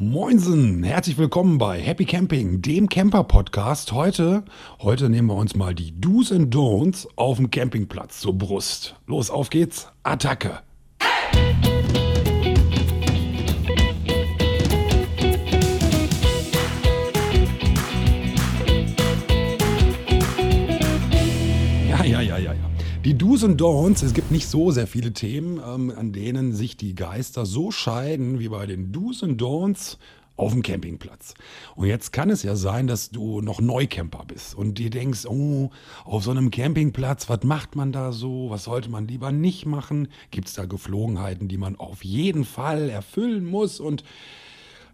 Moinsen, herzlich willkommen bei Happy Camping, dem Camper-Podcast. Heute, heute nehmen wir uns mal die Do's and Don'ts auf dem Campingplatz zur Brust. Los, auf geht's, Attacke! Do's und Don'ts, es gibt nicht so sehr viele Themen, ähm, an denen sich die Geister so scheiden wie bei den Do's und Don'ts auf dem Campingplatz. Und jetzt kann es ja sein, dass du noch Neucamper bist und dir denkst, oh, auf so einem Campingplatz, was macht man da so? Was sollte man lieber nicht machen? Gibt es da Geflogenheiten, die man auf jeden Fall erfüllen muss? Und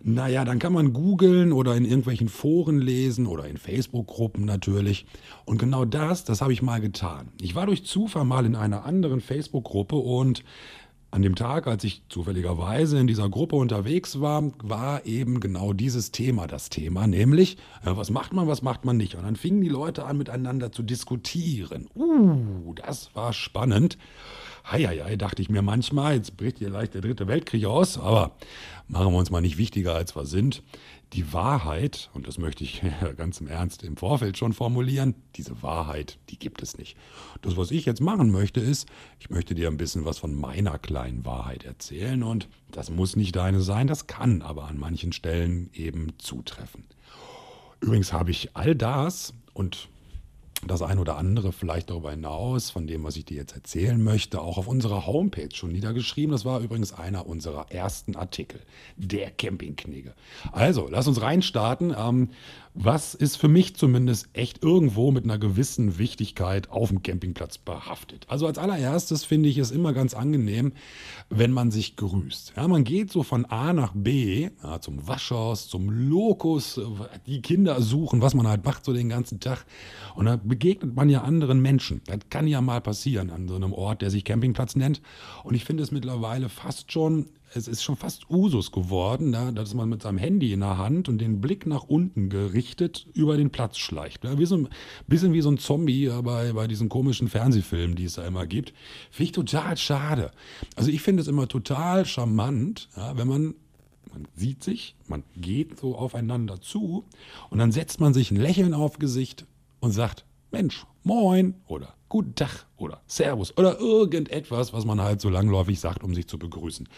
naja, dann kann man googeln oder in irgendwelchen Foren lesen oder in Facebook-Gruppen natürlich. Und genau das, das habe ich mal getan. Ich war durch Zufall mal in einer anderen Facebook-Gruppe und an dem Tag, als ich zufälligerweise in dieser Gruppe unterwegs war, war eben genau dieses Thema das Thema, nämlich, ja, was macht man, was macht man nicht. Und dann fingen die Leute an, miteinander zu diskutieren. Uh, das war spannend. Heieiei, dachte ich mir manchmal, jetzt bricht hier leicht der dritte Weltkrieg aus, aber machen wir uns mal nicht wichtiger, als wir sind. Die Wahrheit, und das möchte ich ganz im Ernst im Vorfeld schon formulieren, diese Wahrheit, die gibt es nicht. Das, was ich jetzt machen möchte, ist, ich möchte dir ein bisschen was von meiner kleinen Wahrheit erzählen und das muss nicht deine sein, das kann aber an manchen Stellen eben zutreffen. Übrigens habe ich all das und das ein oder andere vielleicht darüber hinaus, von dem, was ich dir jetzt erzählen möchte, auch auf unserer Homepage schon niedergeschrieben. Das war übrigens einer unserer ersten Artikel, der Campingknigge. Also, lass uns reinstarten. Ähm, was ist für mich zumindest echt irgendwo mit einer gewissen Wichtigkeit auf dem Campingplatz behaftet. Also als allererstes finde ich es immer ganz angenehm, wenn man sich grüßt. Ja, man geht so von A nach B, ja, zum Waschhaus, zum Lokus, die Kinder suchen, was man halt macht so den ganzen Tag. Und da begegnet man ja anderen Menschen. Das kann ja mal passieren an so einem Ort, der sich Campingplatz nennt. Und ich finde es mittlerweile fast schon es ist schon fast Usus geworden, ja, dass man mit seinem Handy in der Hand und den Blick nach unten gerichtet über den Platz schleicht. Ja, wie so ein bisschen wie so ein Zombie bei, bei diesen komischen Fernsehfilmen, die es da immer gibt. Finde ich total schade. Also ich finde es immer total charmant, ja, wenn man man sieht sich, man geht so aufeinander zu und dann setzt man sich ein Lächeln auf Gesicht und sagt, Mensch, moin oder guten Tag oder Servus oder irgendetwas, was man halt so langläufig sagt, um sich zu begrüßen.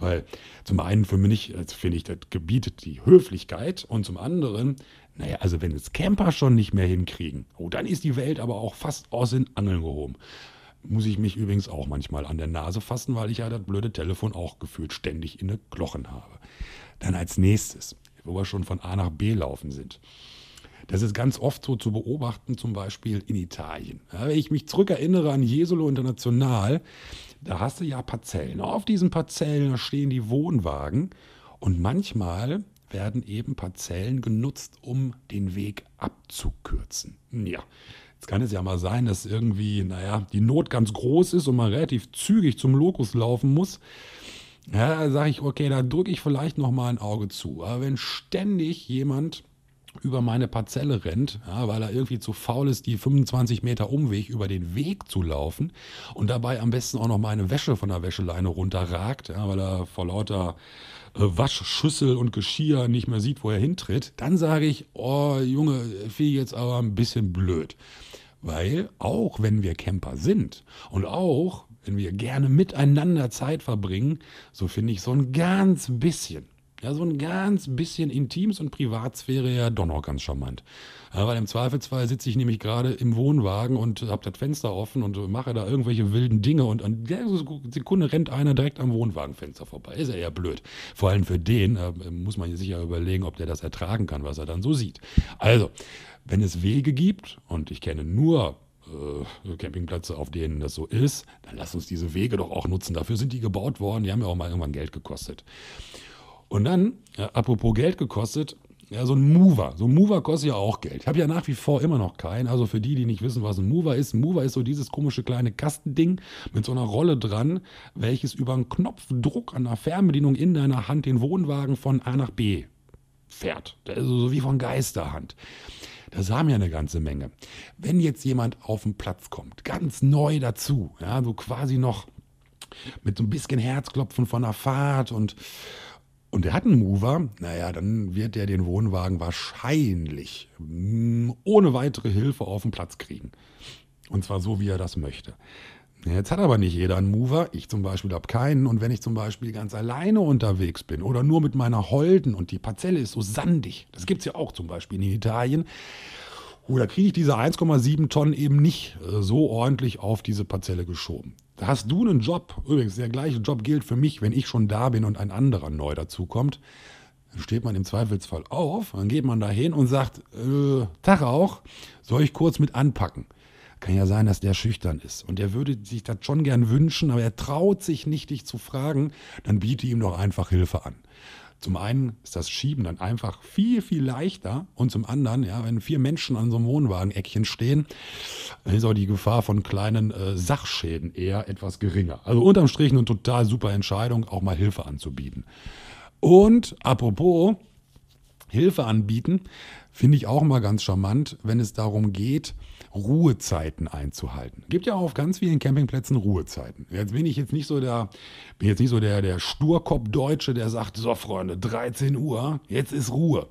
Weil zum einen für mich, finde ich, das gebietet die Höflichkeit und zum anderen, naja, also wenn es Camper schon nicht mehr hinkriegen, oh, dann ist die Welt aber auch fast aus den Angeln gehoben. Muss ich mich übrigens auch manchmal an der Nase fassen, weil ich ja das blöde Telefon auch gefühlt ständig in den Glochen habe. Dann als nächstes, wo wir schon von A nach B laufen sind. Das ist ganz oft so zu beobachten, zum Beispiel in Italien. Ja, wenn ich mich zurückerinnere an Jesolo International, da hast du ja Parzellen. Auf diesen Parzellen stehen die Wohnwagen und manchmal werden eben Parzellen genutzt, um den Weg abzukürzen. Ja, jetzt kann es ja mal sein, dass irgendwie, naja, die Not ganz groß ist und man relativ zügig zum Lokus laufen muss. Ja, da sage ich, okay, da drücke ich vielleicht noch mal ein Auge zu. Aber wenn ständig jemand über meine Parzelle rennt, ja, weil er irgendwie zu faul ist, die 25 Meter Umweg über den Weg zu laufen und dabei am besten auch noch meine Wäsche von der Wäscheleine runterragt, ja, weil er vor lauter äh, Waschschüssel und Geschirr nicht mehr sieht, wo er hintritt, dann sage ich, oh Junge, fiel jetzt aber ein bisschen blöd. Weil auch wenn wir Camper sind und auch wenn wir gerne miteinander Zeit verbringen, so finde ich so ein ganz bisschen ja, so ein ganz bisschen Intims- und Privatsphäre ja doch noch ganz charmant. Ja, weil im Zweifelsfall sitze ich nämlich gerade im Wohnwagen und habe das Fenster offen und mache da irgendwelche wilden Dinge und an der Sekunde rennt einer direkt am Wohnwagenfenster vorbei. Ist ja eher blöd. Vor allem für den äh, muss man sich ja überlegen, ob der das ertragen kann, was er dann so sieht. Also, wenn es Wege gibt, und ich kenne nur äh, Campingplätze, auf denen das so ist, dann lass uns diese Wege doch auch nutzen. Dafür sind die gebaut worden, die haben ja auch mal irgendwann Geld gekostet. Und dann, ja, apropos Geld gekostet, ja, so ein Mover. So ein Mover kostet ja auch Geld. Ich habe ja nach wie vor immer noch keinen. Also für die, die nicht wissen, was ein Mover ist. Ein Mover ist so dieses komische kleine Kastending mit so einer Rolle dran, welches über einen Knopfdruck an der Fernbedienung in deiner Hand den Wohnwagen von A nach B fährt. Also so wie von Geisterhand. Das haben ja eine ganze Menge. Wenn jetzt jemand auf den Platz kommt, ganz neu dazu, ja, so quasi noch mit so ein bisschen Herzklopfen von der Fahrt und und der hat einen Mover, naja, dann wird der den Wohnwagen wahrscheinlich mm, ohne weitere Hilfe auf den Platz kriegen. Und zwar so, wie er das möchte. Jetzt hat aber nicht jeder einen Mover. Ich zum Beispiel habe keinen. Und wenn ich zum Beispiel ganz alleine unterwegs bin oder nur mit meiner Holden und die Parzelle ist so sandig, das gibt es ja auch zum Beispiel in Italien, oh, da kriege ich diese 1,7 Tonnen eben nicht äh, so ordentlich auf diese Parzelle geschoben. Da hast du einen Job, übrigens der gleiche Job gilt für mich, wenn ich schon da bin und ein anderer neu dazukommt. Dann steht man im Zweifelsfall auf, dann geht man da hin und sagt, äh, Tag auch, soll ich kurz mit anpacken? Kann ja sein, dass der schüchtern ist und der würde sich das schon gern wünschen, aber er traut sich nicht, dich zu fragen, dann biete ihm doch einfach Hilfe an. Zum einen ist das Schieben dann einfach viel, viel leichter und zum anderen, ja, wenn vier Menschen an so einem Wohnwagen-Eckchen stehen, ist auch die Gefahr von kleinen äh, Sachschäden eher etwas geringer. Also unterm Strich eine total super Entscheidung, auch mal Hilfe anzubieten. Und apropos Hilfe anbieten, finde ich auch mal ganz charmant, wenn es darum geht, Ruhezeiten einzuhalten. Gibt ja auch auf ganz vielen Campingplätzen Ruhezeiten. Jetzt bin ich jetzt nicht so der, bin jetzt nicht so der, der Sturkopf-Deutsche, der sagt, so Freunde, 13 Uhr, jetzt ist Ruhe.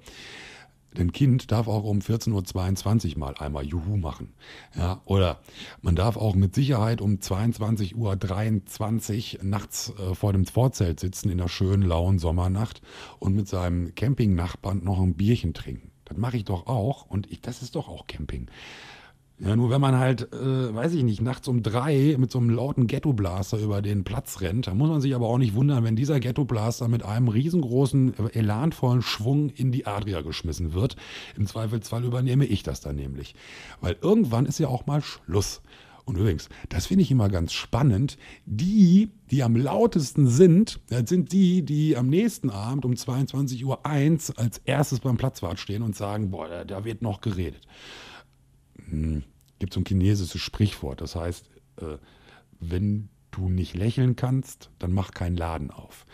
Denn Kind darf auch um 14.22 Uhr mal einmal Juhu machen. Ja, oder man darf auch mit Sicherheit um 22.23 Uhr nachts äh, vor dem Vorzelt sitzen in der schönen lauen Sommernacht und mit seinem Campingnachbarn noch ein Bierchen trinken. Das mache ich doch auch und ich, das ist doch auch Camping. Ja, nur wenn man halt, äh, weiß ich nicht, nachts um drei mit so einem lauten Ghetto-Blaster über den Platz rennt, da muss man sich aber auch nicht wundern, wenn dieser Ghetto-Blaster mit einem riesengroßen, äh, elanvollen Schwung in die Adria geschmissen wird. Im Zweifelsfall übernehme ich das dann nämlich. Weil irgendwann ist ja auch mal Schluss. Und übrigens, das finde ich immer ganz spannend. Die, die am lautesten sind, das sind die, die am nächsten Abend um 22.01 Uhr als erstes beim Platzwart stehen und sagen, boah, da, da wird noch geredet hm, gibt so ein chinesisches Sprichwort, das heißt, äh, wenn du nicht lächeln kannst, dann mach keinen Laden auf.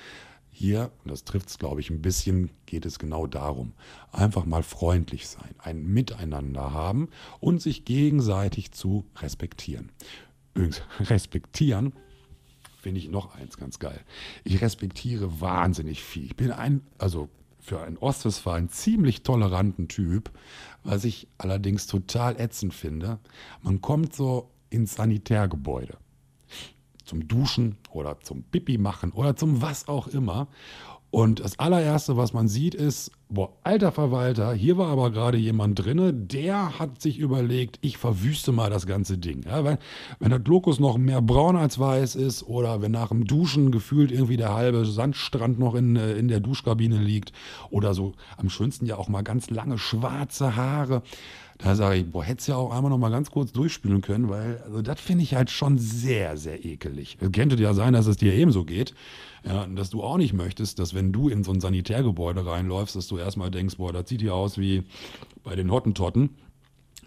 Hier, und das trifft es, glaube ich, ein bisschen, geht es genau darum. Einfach mal freundlich sein, ein Miteinander haben und sich gegenseitig zu respektieren. Übrigens, respektieren finde ich noch eins ganz geil. Ich respektiere wahnsinnig viel. Ich bin ein, also für einen Ostwestfalen ziemlich toleranten Typ, was ich allerdings total ätzend finde. Man kommt so ins Sanitärgebäude zum Duschen oder zum Pipi machen oder zum was auch immer. Und das allererste, was man sieht, ist, boah, alter Verwalter, hier war aber gerade jemand drinne, der hat sich überlegt, ich verwüste mal das ganze Ding. Ja, wenn, wenn der Lokus noch mehr braun als weiß ist oder wenn nach dem Duschen gefühlt irgendwie der halbe Sandstrand noch in, äh, in der Duschkabine liegt oder so am schönsten ja auch mal ganz lange schwarze Haare. Da sage ich, boah, hättest ja auch einmal noch mal ganz kurz durchspülen können, weil also das finde ich halt schon sehr, sehr ekelig. Es könnte ja sein, dass es dir ebenso geht. Ja, dass du auch nicht möchtest, dass wenn du in so ein Sanitärgebäude reinläufst, dass du erstmal denkst, boah, das sieht ja aus wie bei den Hottentotten.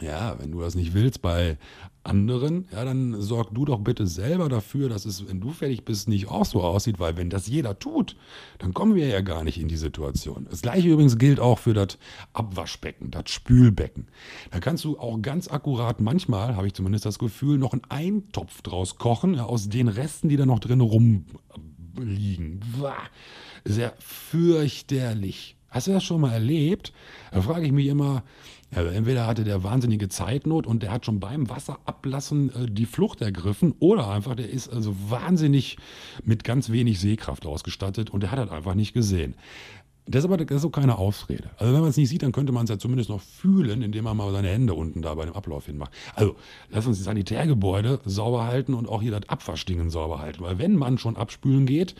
Ja, wenn du das nicht willst bei anderen, ja, dann sorg du doch bitte selber dafür, dass es, wenn du fertig bist, nicht auch so aussieht, weil wenn das jeder tut, dann kommen wir ja gar nicht in die Situation. Das gleiche übrigens gilt auch für das Abwaschbecken, das Spülbecken. Da kannst du auch ganz akkurat manchmal, habe ich zumindest das Gefühl, noch einen Eintopf draus kochen, ja, aus den Resten, die da noch drin rumliegen. Sehr fürchterlich. Hast du das schon mal erlebt? Da frage ich mich immer, also entweder hatte der wahnsinnige Zeitnot und der hat schon beim Wasserablassen äh, die Flucht ergriffen oder einfach der ist also wahnsinnig mit ganz wenig Sehkraft ausgestattet und der hat das einfach nicht gesehen. Das ist aber das ist so keine Ausrede. Also wenn man es nicht sieht, dann könnte man es ja zumindest noch fühlen, indem man mal seine Hände unten da bei dem Ablauf hinmacht. Also lass uns die Sanitärgebäude sauber halten und auch hier das Abwaschdingen sauber halten. Weil wenn man schon abspülen geht,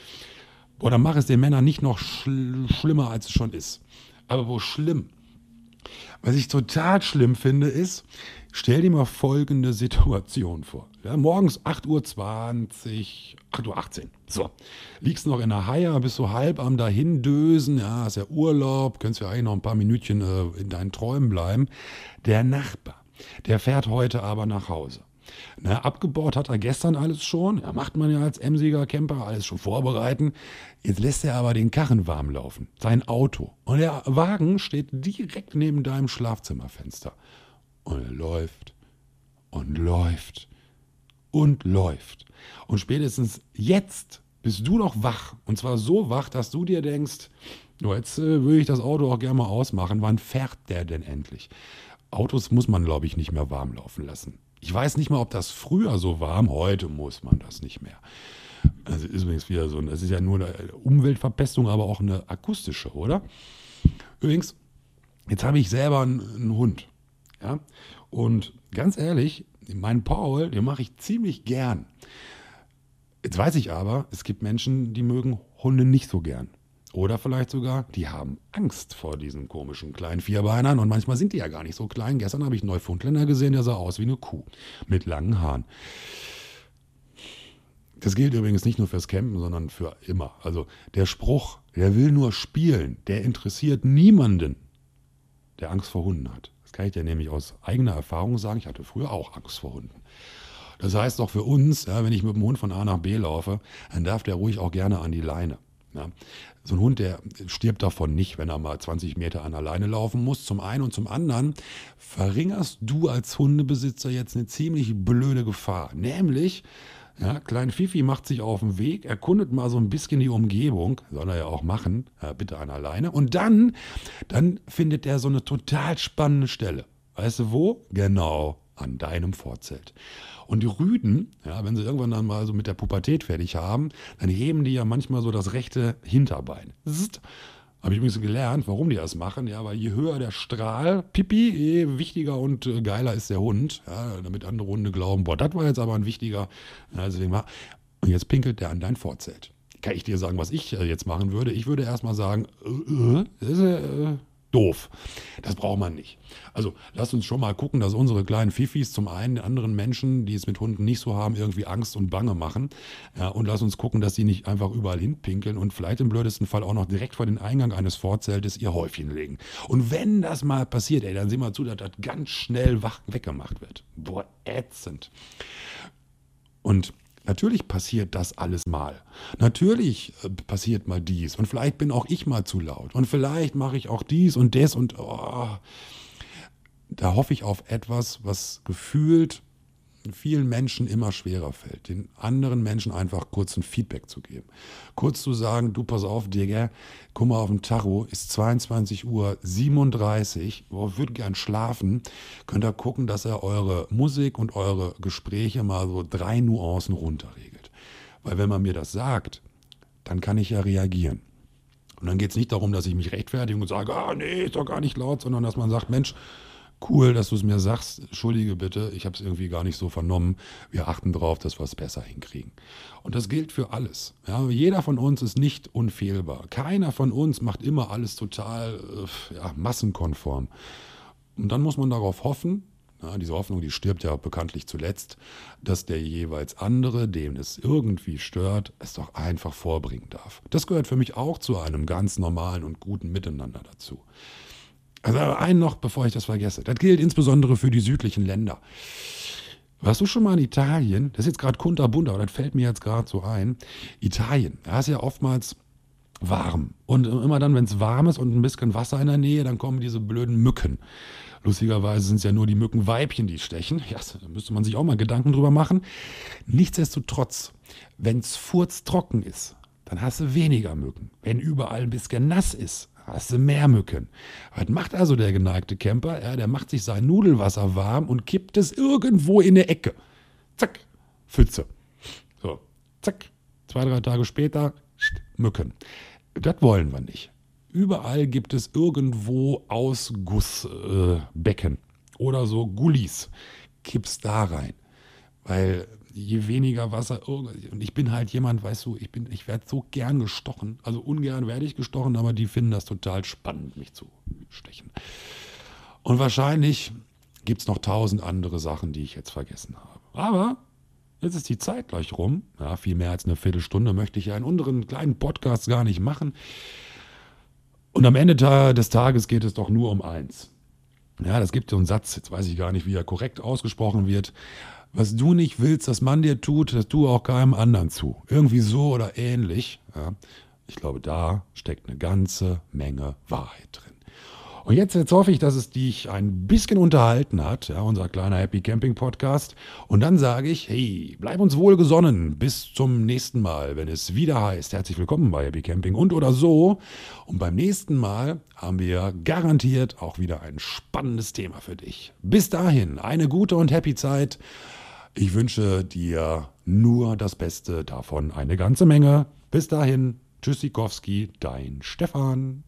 dann mach es den Männern nicht noch schl schlimmer, als es schon ist. Aber wo schlimm was ich total schlimm finde, ist, stell dir mal folgende Situation vor. Ja, morgens 8.20 Uhr, 8.18 Uhr. So, liegst noch in der Haie, bist so halb am Dahindösen, ja, hast ja Urlaub, könntest ja eigentlich noch ein paar Minütchen äh, in deinen Träumen bleiben. Der Nachbar, der fährt heute aber nach Hause. Na, abgebaut hat er gestern alles schon. Ja, macht man ja als Emsiger Camper alles schon vorbereiten. Jetzt lässt er aber den Karren warm laufen. Sein Auto. Und der Wagen steht direkt neben deinem Schlafzimmerfenster. Und er läuft und läuft und läuft. Und spätestens jetzt bist du doch wach. Und zwar so wach, dass du dir denkst, jetzt äh, würde ich das Auto auch gerne mal ausmachen. Wann fährt der denn endlich? Autos muss man, glaube ich, nicht mehr warm laufen lassen. Ich weiß nicht mal, ob das früher so war. Heute muss man das nicht mehr. Also ist übrigens wieder so, das ist ja nur eine Umweltverpestung, aber auch eine akustische, oder? Übrigens, jetzt habe ich selber einen, einen Hund. Ja? Und ganz ehrlich, meinen Paul, den mache ich ziemlich gern. Jetzt weiß ich aber, es gibt Menschen, die mögen Hunde nicht so gern. Oder vielleicht sogar, die haben Angst vor diesen komischen kleinen Vierbeinern und manchmal sind die ja gar nicht so klein. Gestern habe ich einen Neufundländer gesehen, der sah aus wie eine Kuh mit langen Haaren. Das gilt übrigens nicht nur fürs Campen, sondern für immer. Also der Spruch, der will nur spielen, der interessiert niemanden, der Angst vor Hunden hat. Das kann ich dir nämlich aus eigener Erfahrung sagen. Ich hatte früher auch Angst vor Hunden. Das heißt doch für uns, ja, wenn ich mit dem Hund von A nach B laufe, dann darf der ruhig auch gerne an die Leine. Ja. So ein Hund, der stirbt davon nicht, wenn er mal 20 Meter an der Leine laufen muss. Zum einen und zum anderen verringerst du als Hundebesitzer jetzt eine ziemlich blöde Gefahr. Nämlich, ja, Klein Fifi macht sich auf den Weg, erkundet mal so ein bisschen die Umgebung, soll er ja auch machen, ja, bitte an alleine. Und dann, dann findet er so eine total spannende Stelle. Weißt du wo? Genau, an deinem Vorzelt. Und die Rüden, ja, wenn sie irgendwann dann mal so mit der Pubertät fertig haben, dann heben die ja manchmal so das rechte Hinterbein. Zzt. Habe ich übrigens gelernt, warum die das machen. Ja, weil je höher der Strahl, Pipi, je wichtiger und äh, geiler ist der Hund. Ja, damit andere Hunde glauben, boah, das war jetzt aber ein wichtiger. Deswegen war, und jetzt pinkelt der an dein Vorzelt. Kann ich dir sagen, was ich äh, jetzt machen würde? Ich würde erstmal sagen, äh, äh, äh, doof. Das braucht man nicht. Also lasst uns schon mal gucken, dass unsere kleinen Fifis zum einen anderen Menschen, die es mit Hunden nicht so haben, irgendwie Angst und Bange machen. Ja, und lasst uns gucken, dass sie nicht einfach überall hinpinkeln und vielleicht im blödesten Fall auch noch direkt vor den Eingang eines Vorzeltes ihr Häufchen legen. Und wenn das mal passiert, ey, dann sehen wir zu, dass das ganz schnell wach weggemacht wird. Boah, ätzend. Und Natürlich passiert das alles mal. Natürlich äh, passiert mal dies. Und vielleicht bin auch ich mal zu laut. Und vielleicht mache ich auch dies und das und oh. da hoffe ich auf etwas, was gefühlt vielen Menschen immer schwerer fällt, den anderen Menschen einfach kurz ein Feedback zu geben. Kurz zu sagen, du pass auf, Digga, guck mal auf den Tacho, ist 22 Uhr 37, oh, würde gern schlafen, könnt ihr gucken, dass er eure Musik und eure Gespräche mal so drei Nuancen runterregelt. Weil wenn man mir das sagt, dann kann ich ja reagieren. Und dann geht es nicht darum, dass ich mich rechtfertige und sage, ah nee, ist doch gar nicht laut, sondern dass man sagt, Mensch, cool, dass du es mir sagst. Entschuldige bitte, ich habe es irgendwie gar nicht so vernommen. Wir achten darauf, dass wir es besser hinkriegen. Und das gilt für alles. Ja, jeder von uns ist nicht unfehlbar. Keiner von uns macht immer alles total äh, ja, massenkonform. Und dann muss man darauf hoffen, ja, diese Hoffnung, die stirbt ja bekanntlich zuletzt, dass der jeweils andere, dem es irgendwie stört, es doch einfach vorbringen darf. Das gehört für mich auch zu einem ganz normalen und guten Miteinander dazu. Also einen noch, bevor ich das vergesse. Das gilt insbesondere für die südlichen Länder. Warst du schon mal in Italien? Das ist jetzt gerade kunterbunt, aber das fällt mir jetzt gerade so ein. Italien, da ist ja oftmals warm. Und immer dann, wenn es warm ist und ein bisschen Wasser in der Nähe, dann kommen diese blöden Mücken. Lustigerweise sind es ja nur die Mückenweibchen, die stechen. Ja, da müsste man sich auch mal Gedanken drüber machen. Nichtsdestotrotz, wenn es furztrocken ist, dann hast du weniger Mücken. Wenn überall ein bisschen nass ist, hast du mehr Mücken. Was macht also der geneigte Camper? Ja, der macht sich sein Nudelwasser warm und kippt es irgendwo in eine Ecke. Zack, Pfütze. So, zack. Zwei, drei Tage später, Mücken. Das wollen wir nicht. Überall gibt es irgendwo Ausgussbecken äh, oder so Gullis. Kipp's da rein. Weil je weniger Wasser, und ich bin halt jemand, weißt du, ich bin, ich werde so gern gestochen. Also ungern werde ich gestochen, aber die finden das total spannend, mich zu stechen. Und wahrscheinlich gibt es noch tausend andere Sachen, die ich jetzt vergessen habe. Aber jetzt ist die Zeit gleich rum. Ja, viel mehr als eine Viertelstunde möchte ich ja in unseren kleinen Podcasts gar nicht machen. Und am Ende des Tages geht es doch nur um eins. Ja, das gibt so einen Satz, jetzt weiß ich gar nicht, wie er korrekt ausgesprochen wird was du nicht willst, dass man dir tut, das tu auch keinem anderen zu. Irgendwie so oder ähnlich. Ja. Ich glaube, da steckt eine ganze Menge Wahrheit drin. Und jetzt, jetzt hoffe ich, dass es dich ein bisschen unterhalten hat, ja, unser kleiner Happy Camping Podcast. Und dann sage ich, hey, bleib uns wohlgesonnen. Bis zum nächsten Mal, wenn es wieder heißt, herzlich willkommen bei Happy Camping und oder so. Und beim nächsten Mal haben wir garantiert auch wieder ein spannendes Thema für dich. Bis dahin, eine gute und happy Zeit. Ich wünsche dir nur das Beste davon, eine ganze Menge. Bis dahin, Tschüssikowski, dein Stefan.